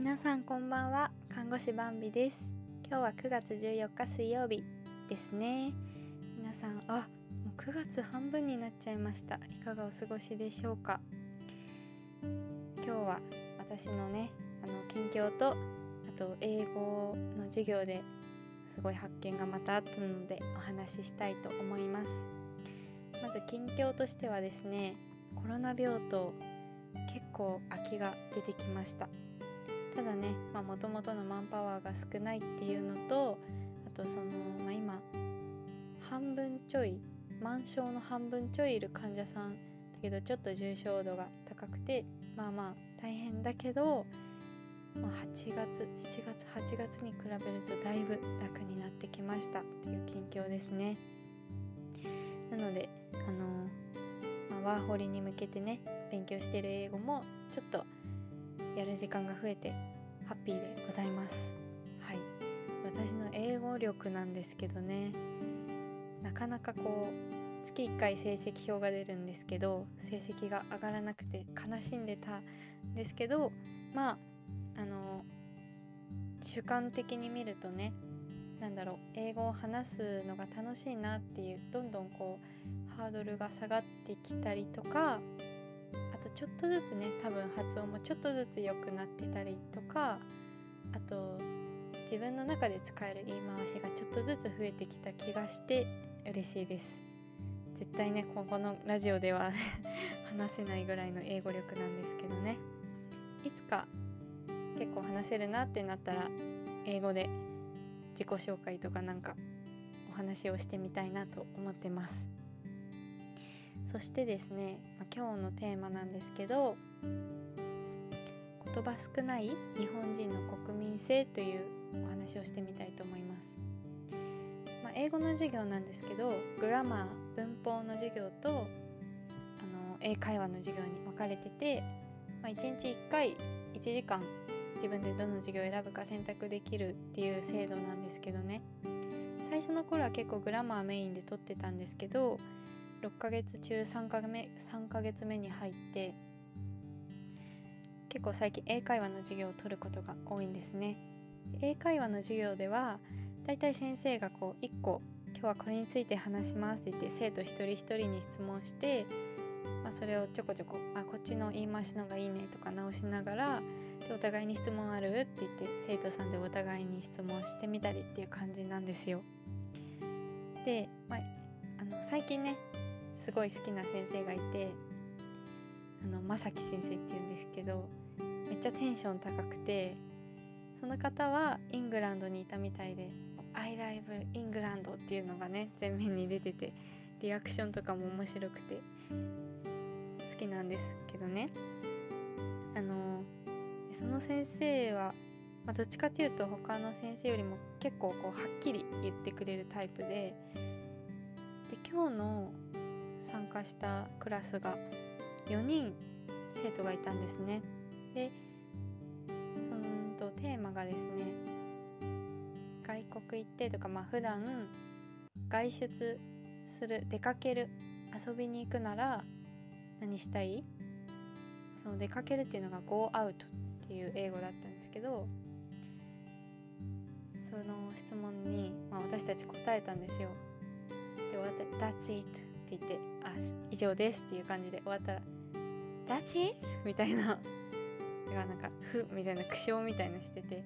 皆さんこんばんは。看護師バンビです。今日は9月14日水曜日ですね。皆さんあもう9月半分になっちゃいました。いかがお過ごしでしょうか。今日は私のねあの近況とあと英語の授業ですごい発見がまたあったのでお話ししたいと思います。まず近況としてはですねコロナ病棟結構空きが出てきました。ただねもともとのマンパワーが少ないっていうのとあとその、まあ、今半分ちょい満床の半分ちょいいる患者さんだけどちょっと重症度が高くてまあまあ大変だけど、まあ、8月7月8月に比べるとだいぶ楽になってきましたっていう近況ですね。なのであのまあ、ワーホリに向けてね勉強してる英語もちょっとやる時間が増えてハッピーでございます。はい。私の英語力なんですけどね。なかなかこう月1回成績表が出るんですけど成績が上がらなくて悲しんでたんですけどまああの主観的に見るとねなんだろう英語を話すのが楽しいなっていうどんどんこうハードルが下がってきたりとかちょっとずつね多分発音もちょっとずつ良くなってたりとかあと自分の中で使える言い回しがちょっとずつ増えてきた気がして嬉しいです。絶対ねここのラジオでは 話せないぐらいの英語力なんですけどね。いつか結構話せるなってなったら英語で自己紹介とかなんかお話をしてみたいなと思ってます。そしてですね、まあ、今日のテーマなんですけど言葉少ない日本人の国民性というお話をしてみたいと思います、まあ、英語の授業なんですけどグラマー文法の授業とあの英会話の授業に分かれてて、まあ、1日1回1時間自分でどの授業を選ぶか選択できるっていう制度なんですけどね。最初の頃は結構グラマーメインで取ってたんですけど6ヶ月中3ヶ目 ,3 ヶ月目に入って結構最近英会話の授業を取ることが多いんですね英会話の授業ではだいたい先生がこう1個今日はこれについて話しますって言って生徒一人一人に質問して、まあ、それをちょこちょこあこっちの言い回しのがいいねとか直しながらでお互いに質問あるって言って生徒さんでお互いに質問してみたりっていう感じなんですよ。で、まあ、あの最近ねすごい好きな先生がいてあの正樹先生っていうんですけどめっちゃテンション高くてその方はイングランドにいたみたいで「I live イングランド」っていうのがね前面に出ててリアクションとかも面白くて好きなんですけどね。あのその先生は、まあ、どっちかっていうと他の先生よりも結構こうはっきり言ってくれるタイプでで今日の参加したクラスが4人生徒がいたんですね。でそのとテーマがですね外国行ってとかまあ普段外出する出かける遊びに行くなら何したい？その出かけるっていうのが Go out っていう英語だったんですけどその質問に、まあ、私たち答えたんですよ。でわたら「That's it」って言って「あ以上です」っていう感じで終わったら「That's it?」みたいなだからなんか「ふ」みたいな苦笑みたいなしてて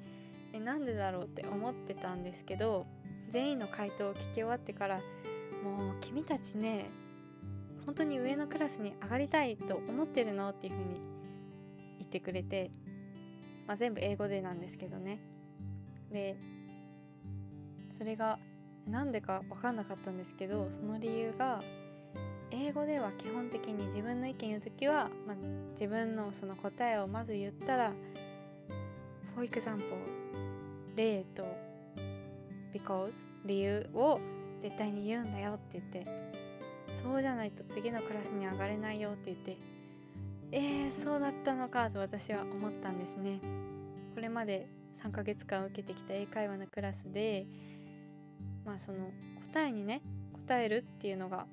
えなんでだろうって思ってたんですけど全員の回答を聞き終わってからもう君たちね本当に上のクラスに上がりたいと思ってるのっていう風に言ってくれて、まあ、全部英語でなんですけどねでそれがなんでか分かんなかったんですけどその理由が英語では基本的に自分の意見言う時は、まあ、自分のその答えをまず言ったら For example 例と because 理由を絶対に言うんだよって言ってそうじゃないと次のクラスに上がれないよって言ってえー、そうだったのかと私は思ったんですね。これまで3ヶ月間受けてきた英会話のクラスでまあその答えにね答えるっていうのが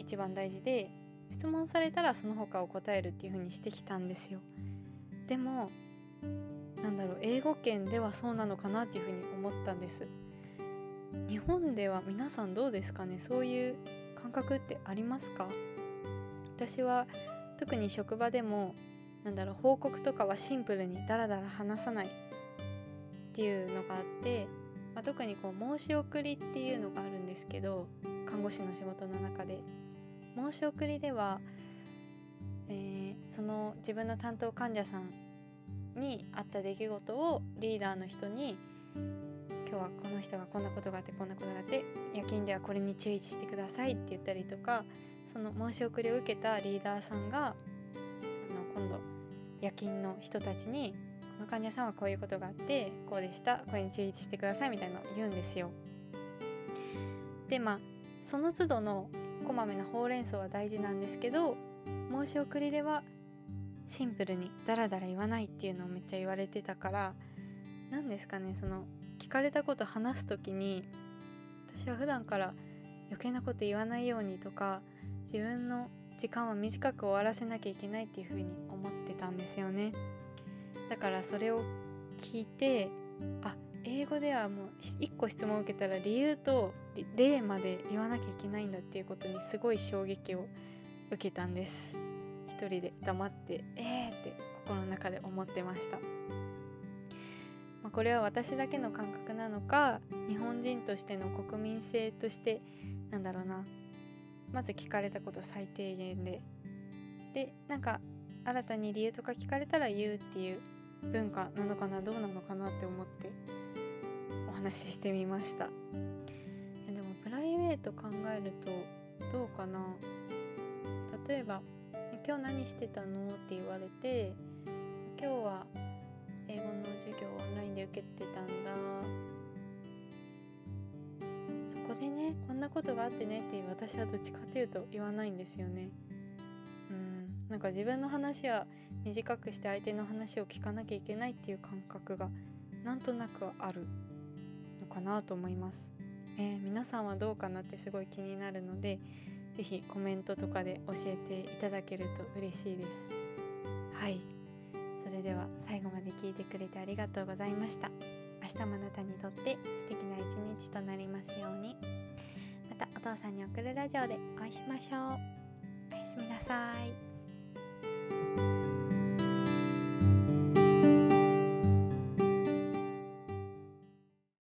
一番大事で質問されたらその他を答えるっていう風にしてきたんですよ。でもなんだろう英語圏ではそうなのかなっていうふうに思ったんです。日本では皆さんどうですかね？そういう感覚ってありますか？私は特に職場でもなんだろう報告とかはシンプルにダラダラ話さない。っていうのがあって、まあ、特にこう申し送りっていうのがあるんですけど看護師の仕事の中で。申し送りでは、えー、その自分の担当患者さんにあった出来事をリーダーの人に今日はこの人がこんなことがあってこんなことがあって夜勤ではこれに注意してくださいって言ったりとかその申し送りを受けたリーダーさんがあの今度夜勤の人たちにこの患者さんはこういうことがあってこうでしたこれに注意してくださいみたいなのを言うんですよ。でまあその都度のこまめなほうれん草は大事なんですけど申し送りではシンプルにダラダラ言わないっていうのをめっちゃ言われてたから何ですかねその聞かれたこと話す時に私は普段から余計なこと言わないようにとか自分の時間は短く終わらせなきゃいけないっていうふうに思ってたんですよね。だからそれを聞いてあ英語ではもう1個質問を受けたら理由と例まで言わなきゃいけないんだっていうことにすごい衝撃を受けたんです。一人で黙ってえーって心の中で思ってました、まあ、これは私だけの感覚なのか日本人としての国民性としてなんだろうな。まず聞かれたこと最低限で。でなんか新たに理由とか聞かれたら言うっていう文化なのかなどうなのかなって思って。話ししてみましたでもプライベート考えるとどうかな？例えば「今日何してたの?」って言われて「今日は英語の授業をオンラインで受けてたんだ」そこでねこんなことがあってねって私はどっちかというと言わないんですよね。うんなんか自分の話は短くして相手の話を聞かなきゃいけないっていう感覚がなんとなくあるかなと思います。えー、皆さんはどうかなってすごい気になるので是非コメントとかで教えていただけると嬉しいです。はいそれでは最後まで聞いてくれてありがとうございました。明日もあなたにとって素敵な一日となりますように。またお父さんに送るラジオでお会いしましょう。おやすみなさい。